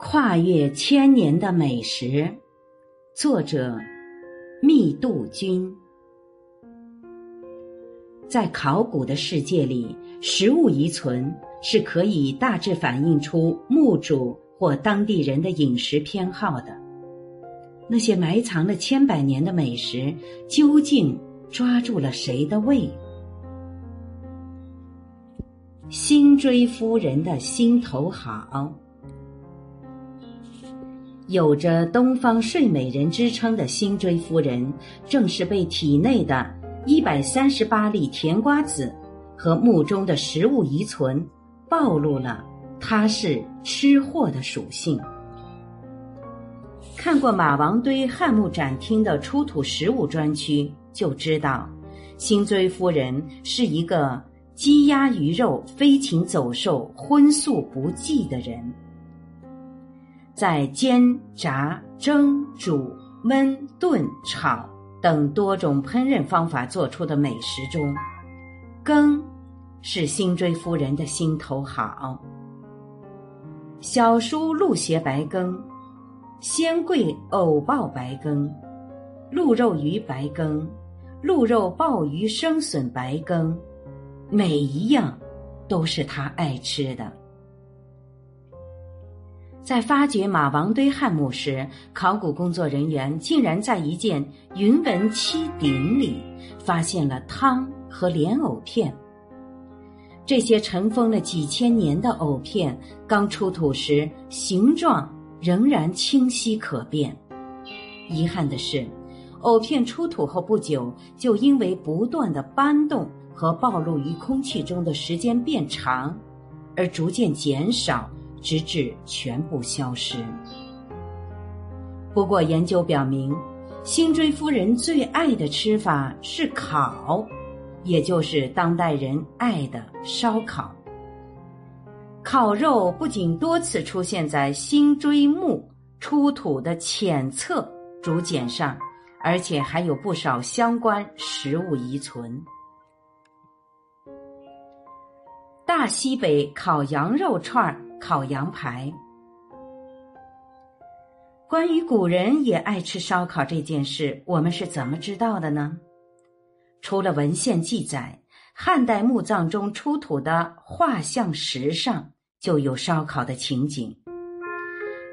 跨越千年的美食，作者密杜君。在考古的世界里，食物遗存是可以大致反映出墓主或当地人的饮食偏好的。那些埋藏了千百年的美食，究竟抓住了谁的胃？辛追夫人的心头好。有着“东方睡美人”之称的辛追夫人，正是被体内的一百三十八粒甜瓜子和墓中的食物遗存暴露了她是吃货的属性。看过马王堆汉墓展厅的出土食物专区，就知道辛追夫人是一个鸡鸭鱼肉、飞禽走兽荤素不忌的人。在煎、炸、蒸、煮、焖、炖、炒等多种烹饪方法做出的美食中，羹是辛追夫人的心头好。小叔鹿血白羹、鲜桂藕爆白羹、鹿肉鱼白羹、鹿肉鲍鱼生笋白羹，每一样都是他爱吃的。在发掘马王堆汉墓时，考古工作人员竟然在一件云纹漆鼎里发现了汤和莲藕片。这些尘封了几千年的藕片刚出土时，形状仍然清晰可辨。遗憾的是，藕片出土后不久，就因为不断的搬动和暴露于空气中的时间变长，而逐渐减少。直至全部消失。不过，研究表明，辛追夫人最爱的吃法是烤，也就是当代人爱的烧烤。烤肉不仅多次出现在辛追墓出土的浅侧竹简上，而且还有不少相关食物遗存。大西北烤羊肉串儿。烤羊排。关于古人也爱吃烧烤这件事，我们是怎么知道的呢？除了文献记载，汉代墓葬中出土的画像石上就有烧烤的情景。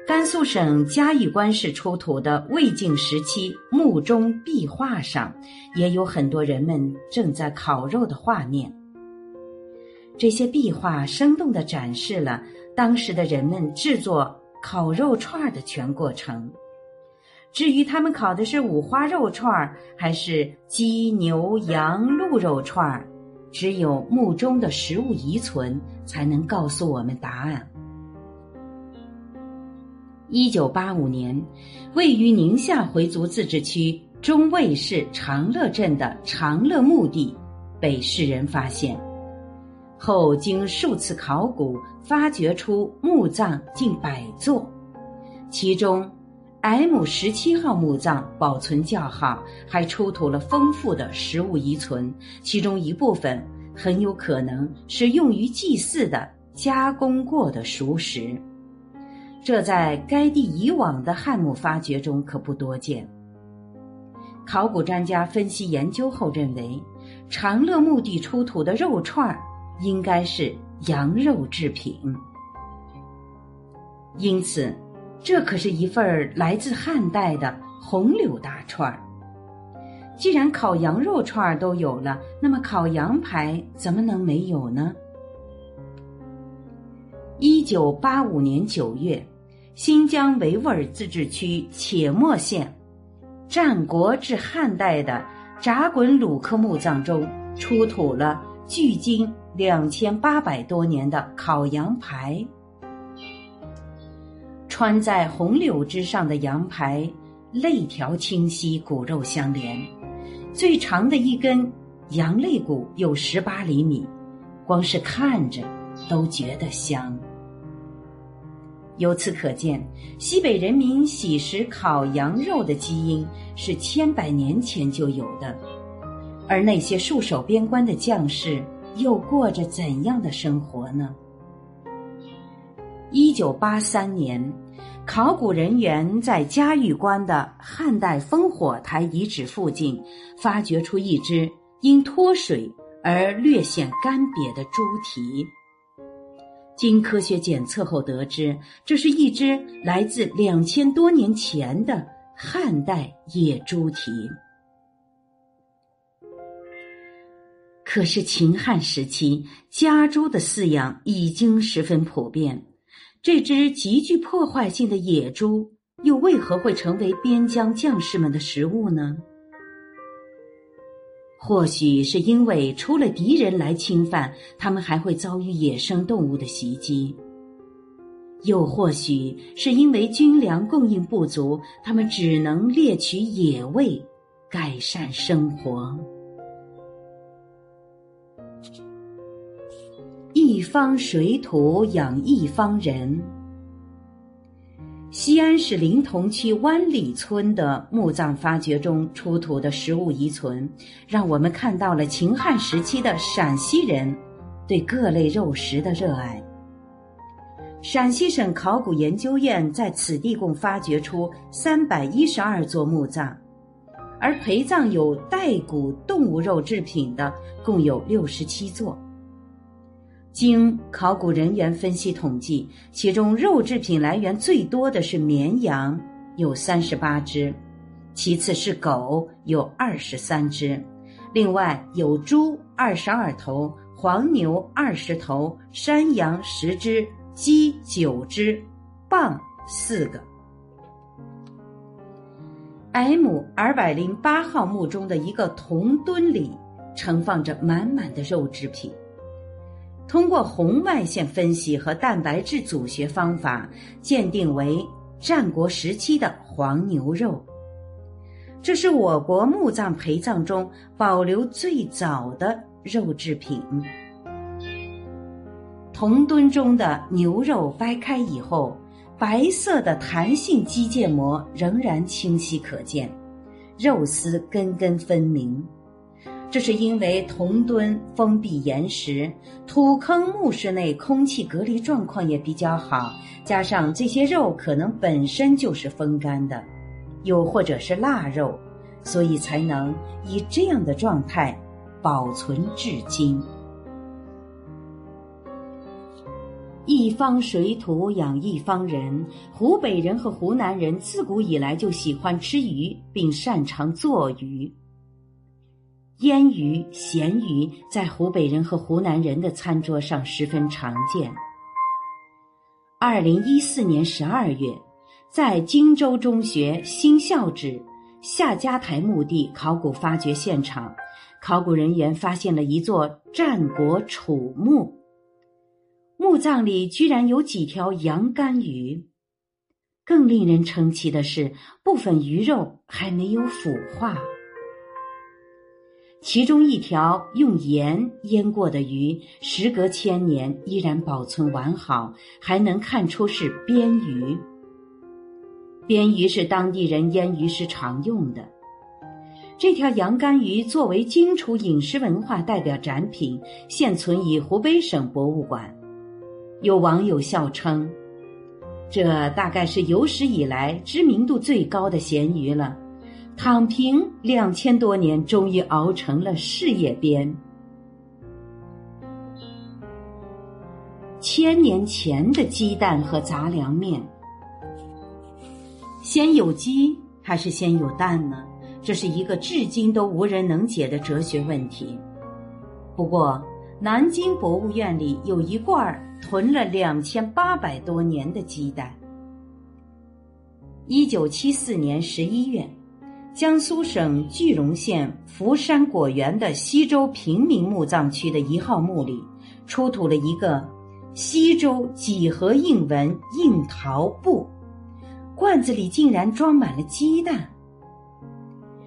甘肃省嘉峪关市出土的魏晋时期墓中壁画上，也有很多人们正在烤肉的画面。这些壁画生动的展示了。当时的人们制作烤肉串的全过程，至于他们烤的是五花肉串还是鸡、牛、羊、鹿肉串只有墓中的食物遗存才能告诉我们答案。一九八五年，位于宁夏回族自治区中卫市长乐镇的长乐墓地被世人发现。后经数次考古，发掘出墓葬近百座，其中 M 十七号墓葬保存较好，还出土了丰富的食物遗存，其中一部分很有可能是用于祭祀的加工过的熟食，这在该地以往的汉墓发掘中可不多见。考古专家分析研究后认为，长乐墓地出土的肉串儿。应该是羊肉制品，因此，这可是一份儿来自汉代的红柳大串儿。既然烤羊肉串儿都有了，那么烤羊排怎么能没有呢？一九八五年九月，新疆维吾尔自治区且末县战国至汉代的扎滚鲁克墓葬中出土了距今。两千八百多年的烤羊排，穿在红柳之上的羊排，肋条清晰，骨肉相连，最长的一根羊肋骨有十八厘米，光是看着都觉得香。由此可见，西北人民喜食烤羊肉的基因是千百年前就有的，而那些戍守边关的将士。又过着怎样的生活呢？一九八三年，考古人员在嘉峪关的汉代烽火台遗址附近，发掘出一只因脱水而略显干瘪的猪蹄。经科学检测后得知，这是一只来自两千多年前的汉代野猪蹄。可是秦汉时期，家猪的饲养已经十分普遍。这只极具破坏性的野猪，又为何会成为边疆将士们的食物呢？或许是因为除了敌人来侵犯，他们还会遭遇野生动物的袭击；又或许是因为军粮供应不足，他们只能猎取野味，改善生活。一方水土养一方人。西安市临潼区湾里村的墓葬发掘中出土的食物遗存，让我们看到了秦汉时期的陕西人对各类肉食的热爱。陕西省考古研究院在此地共发掘出三百一十二座墓葬，而陪葬有带骨动物肉制品的共有六十七座。经考古人员分析统计，其中肉制品来源最多的是绵羊，有三十八只；其次是狗，有二十三只；另外有猪二十二头，黄牛二十头，山羊十只，鸡九只，蚌四个。M 二百零八号墓中的一个铜墩里，盛放着满满的肉制品。通过红外线分析和蛋白质组学方法鉴定为战国时期的黄牛肉，这是我国墓葬陪葬中保留最早的肉制品。铜墩中的牛肉掰开以后，白色的弹性肌腱膜仍然清晰可见，肉丝根根分明。这是因为铜墩封闭严实，土坑墓室内空气隔离状况也比较好，加上这些肉可能本身就是风干的，又或者是腊肉，所以才能以这样的状态保存至今。一方水土养一方人，湖北人和湖南人自古以来就喜欢吃鱼，并擅长做鱼。腌鱼、咸鱼在湖北人和湖南人的餐桌上十分常见。二零一四年十二月，在荆州中学新校址夏家台墓地考古发掘现场，考古人员发现了一座战国楚墓，墓葬里居然有几条羊肝鱼。更令人称奇的是，部分鱼肉还没有腐化。其中一条用盐腌过的鱼，时隔千年依然保存完好，还能看出是鳊鱼。鳊鱼是当地人腌鱼时常用的。这条羊肝鱼作为荆楚饮食文化代表展品，现存于湖北省博物馆。有网友笑称：“这大概是有史以来知名度最高的咸鱼了。”躺平两千多年，终于熬成了事业编。千年前的鸡蛋和杂粮面，先有鸡还是先有蛋呢？这是一个至今都无人能解的哲学问题。不过，南京博物院里有一罐囤了两千八百多年的鸡蛋。一九七四年十一月。江苏省句容县福山果园的西周平民墓葬区的一号墓里，出土了一个西周几何印纹印陶布，罐子里竟然装满了鸡蛋。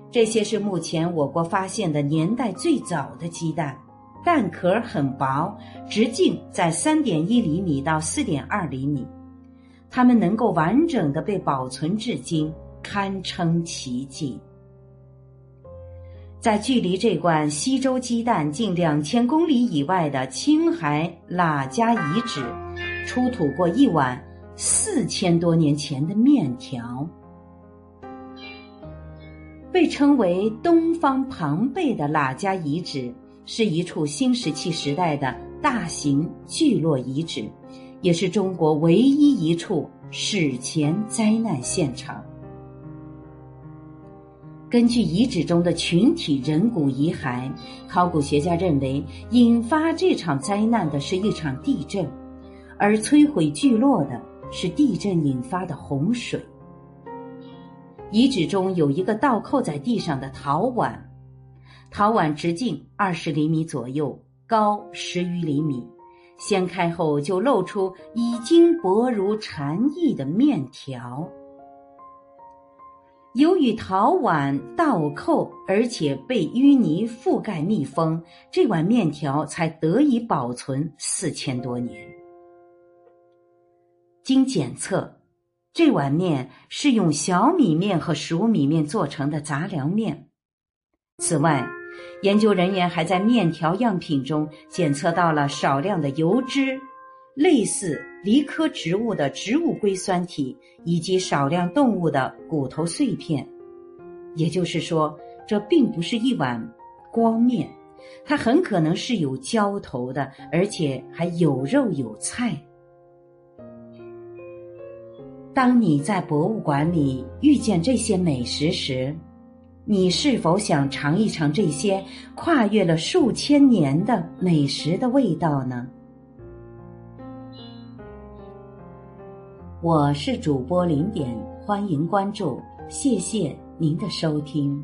这些是目前我国发现的年代最早的鸡蛋，蛋壳很薄，直径在三点一厘米到四点二厘米，它们能够完整的被保存至今。堪称奇迹。在距离这罐西周鸡蛋近两千公里以外的青海喇家遗址，出土过一碗四千多年前的面条。被称为东方庞贝的喇家遗址，是一处新石器时代的大型聚落遗址，也是中国唯一一处史前灾难现场。根据遗址中的群体人骨遗骸，考古学家认为，引发这场灾难的是一场地震，而摧毁聚落的是地震引发的洪水。遗址中有一个倒扣在地上的陶碗，陶碗直径二十厘米左右，高十余厘米，掀开后就露出已经薄如蝉翼的面条。由于陶碗倒扣，而且被淤泥覆盖密封，这碗面条才得以保存四千多年。经检测，这碗面是用小米面和熟米面做成的杂粮面。此外，研究人员还在面条样品中检测到了少量的油脂。类似梨科植物的植物硅酸体以及少量动物的骨头碎片，也就是说，这并不是一碗光面，它很可能是有浇头的，而且还有肉有菜。当你在博物馆里遇见这些美食时，你是否想尝一尝这些跨越了数千年的美食的味道呢？我是主播零点，欢迎关注，谢谢您的收听。